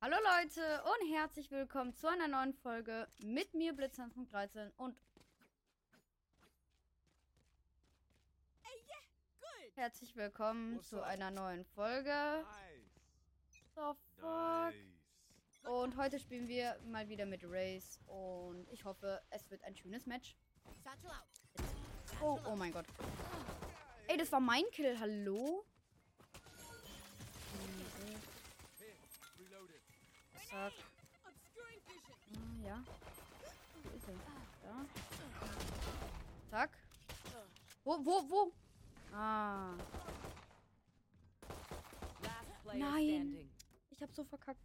Hallo Leute und herzlich willkommen zu einer neuen Folge mit mir Blitzhand.13 und herzlich willkommen What's zu up? einer neuen Folge. Nice. So fuck. Nice. Und heute spielen wir mal wieder mit Race und ich hoffe, es wird ein schönes Match. Oh, oh mein Gott. Ey, das war mein Kill, hallo? Er? Da. Zack. Wo, wo, wo? Ah. Nein. Ich hab so verkackt.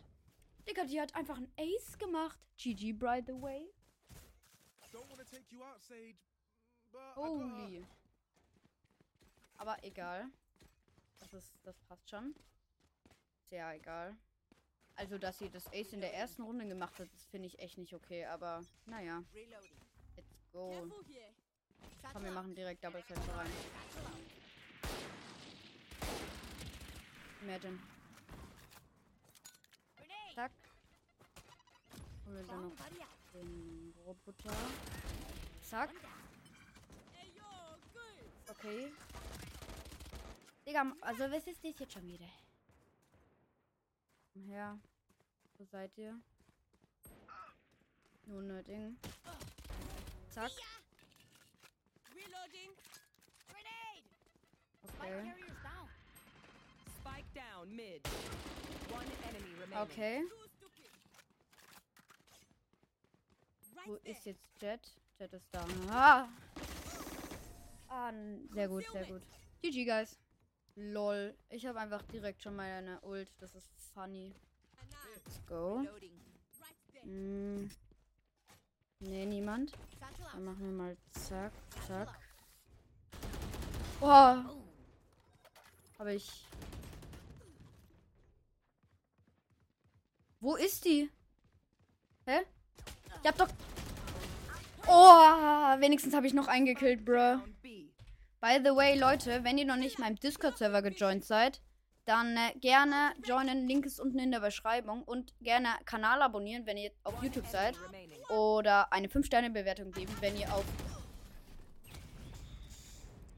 Digga, die hat einfach einen Ace gemacht. GG, by the way. Holy. Aber egal. Das ist, das passt schon. Sehr egal. Also, dass sie das Ace in der ersten Runde gemacht hat, finde ich echt nicht okay. Aber, naja. Let's go. Komm, wir machen direkt Double Set rein. Imagine. Zack. Holen wir dann noch den Roboter. Zack. Okay. Digga, also was ist das jetzt schon wieder? Komm her. Wo seid ihr? Nur ne Ding. Zack. Okay. Spike down mid. One enemy remaining. Okay. Wo ist jetzt Jet? Jet ist da. Ah! Ah, sehr gut, sehr gut. GG, guys. Lol. Ich habe einfach direkt schon meine Ult. Das ist funny. Let's go. Mm. Nee, niemand. Dann machen wir mal zack, zack. Oh! Habe ich. Wo ist die? Hä? Ich hab doch. Oh, wenigstens habe ich noch eingekillt, bruh. By the way, Leute, wenn ihr noch nicht meinem Discord-Server gejoint seid, dann äh, gerne joinen. Link ist unten in der Beschreibung. Und gerne Kanal abonnieren, wenn ihr auf YouTube seid. Oder eine 5-Sterne-Bewertung geben, wenn ihr auf,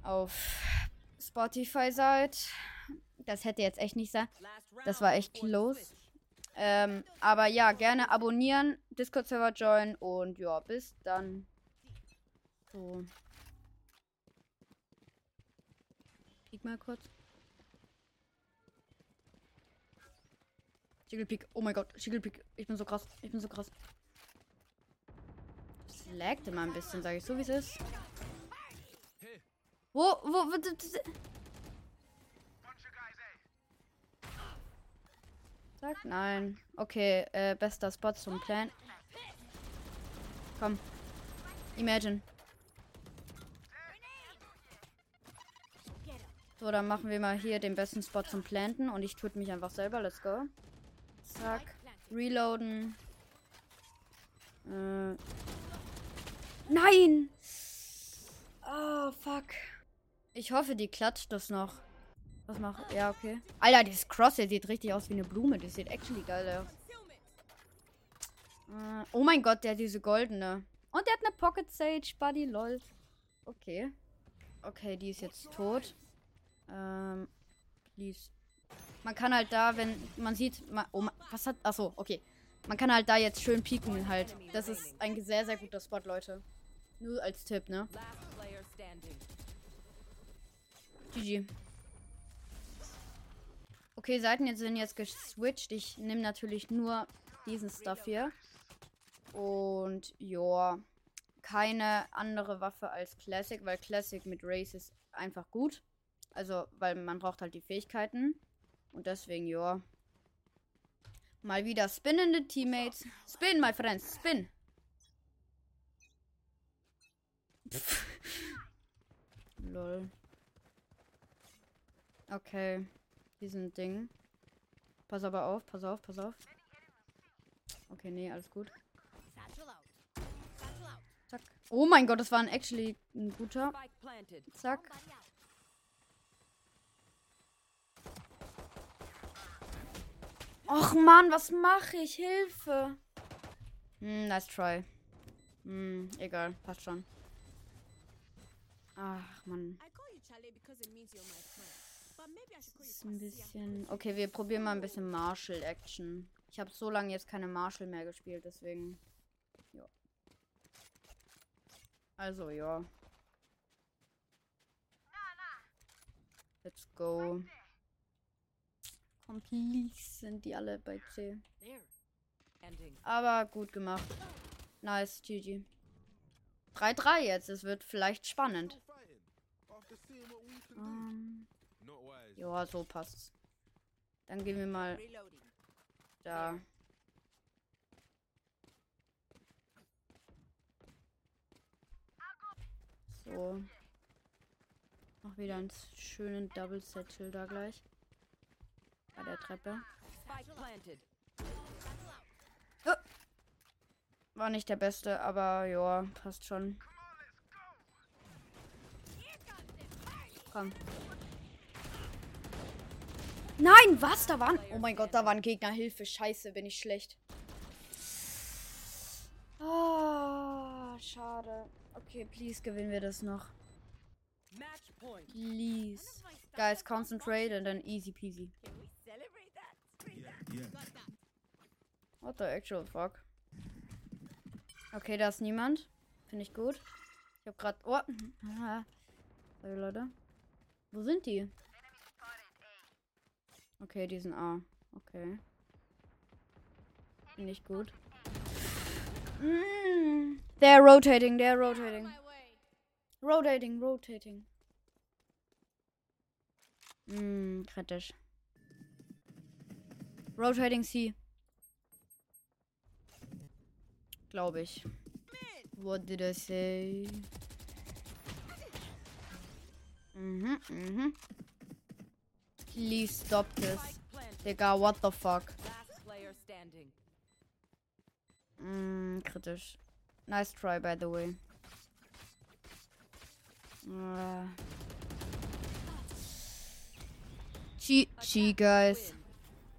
auf Spotify seid. Das hätte jetzt echt nicht sein. Das war echt switch. Ähm, aber ja, gerne abonnieren, Discord-Server joinen und ja, bis dann. So. Mal kurz. Schigglepeak, oh mein Gott, Schigglepeak, ich bin so krass, ich bin so krass. Es laggt immer ein bisschen, sage ich so, wie es ist. Wo, wo, wo, Sag nein. Okay, äh, bester Spot zum Plan. Komm. Imagine. So, dann machen wir mal hier den besten Spot zum Planten und ich tue mich einfach selber. Let's go. Zack. Reloaden. Äh. Nein! Oh, fuck. Ich hoffe, die klatscht das noch. Was macht. Ja, okay. Alter, dieses Cross hier sieht richtig aus wie eine Blume. Das sieht actually geil aus. Äh, oh mein Gott, der hat diese goldene. Und der hat eine Pocket Sage, Buddy, lol. Okay. Okay, die ist jetzt tot. Ähm, please. Man kann halt da, wenn man sieht, ma, oh, was hat, achso, okay. Man kann halt da jetzt schön pieken halt. Das ist ein sehr, sehr guter Spot, Leute. Nur als Tipp, ne? GG. Okay, Seiten sind jetzt geswitcht. Ich nehme natürlich nur diesen Stuff hier. Und ja, keine andere Waffe als Classic, weil Classic mit Race ist einfach gut. Also, weil man braucht halt die Fähigkeiten. Und deswegen, ja. Mal wieder spinnende Teammates. Spin, my friends, spin. Pff. Lol. Okay. Diesen Ding. Pass aber auf, pass auf, pass auf. Okay, nee, alles gut. Zack. Oh mein Gott, das war ein actually ein guter. Zack. Och Mann, was mache ich? Hilfe. Hm, nice try. Hm, egal, passt schon. Ach Mann, ist ein bisschen. Okay, wir probieren mal ein bisschen Marshall Action. Ich habe so lange jetzt keine Marshall mehr gespielt, deswegen. Ja. Also ja. Let's go. Complice sind die alle bei C. Aber gut gemacht. Nice, GG. 3-3 jetzt. Es wird vielleicht spannend. Do. Ähm, wise. ja, so passt's. Dann gehen wir mal da. So. Noch wieder einen schönen Double Satchel da gleich. Bei der Treppe. Planted. War nicht der beste, aber ja, passt schon. Komm. Nein, was? Da waren. Oh mein Gott, da waren Gegner. Hilfe, scheiße, bin ich schlecht. Ah, schade. Okay, please gewinnen wir das noch. Please. Guys, concentrate and then easy peasy. What the actual fuck? Okay, da ist niemand. Finde ich gut. Ich hab grad. Oh. Aha. Sorry, Leute. Wo sind die? Okay, die sind A. Okay. Finde ich gut. Mm. They're rotating, they're rotating. Rotating, rotating. Mm, kritisch. Rotating C. Glaube ich. What did I say? Mhm, mhm. Please stop this. Digga, what the fuck? Mm, kritisch. Nice try, by the way. Uh. G, G, guys.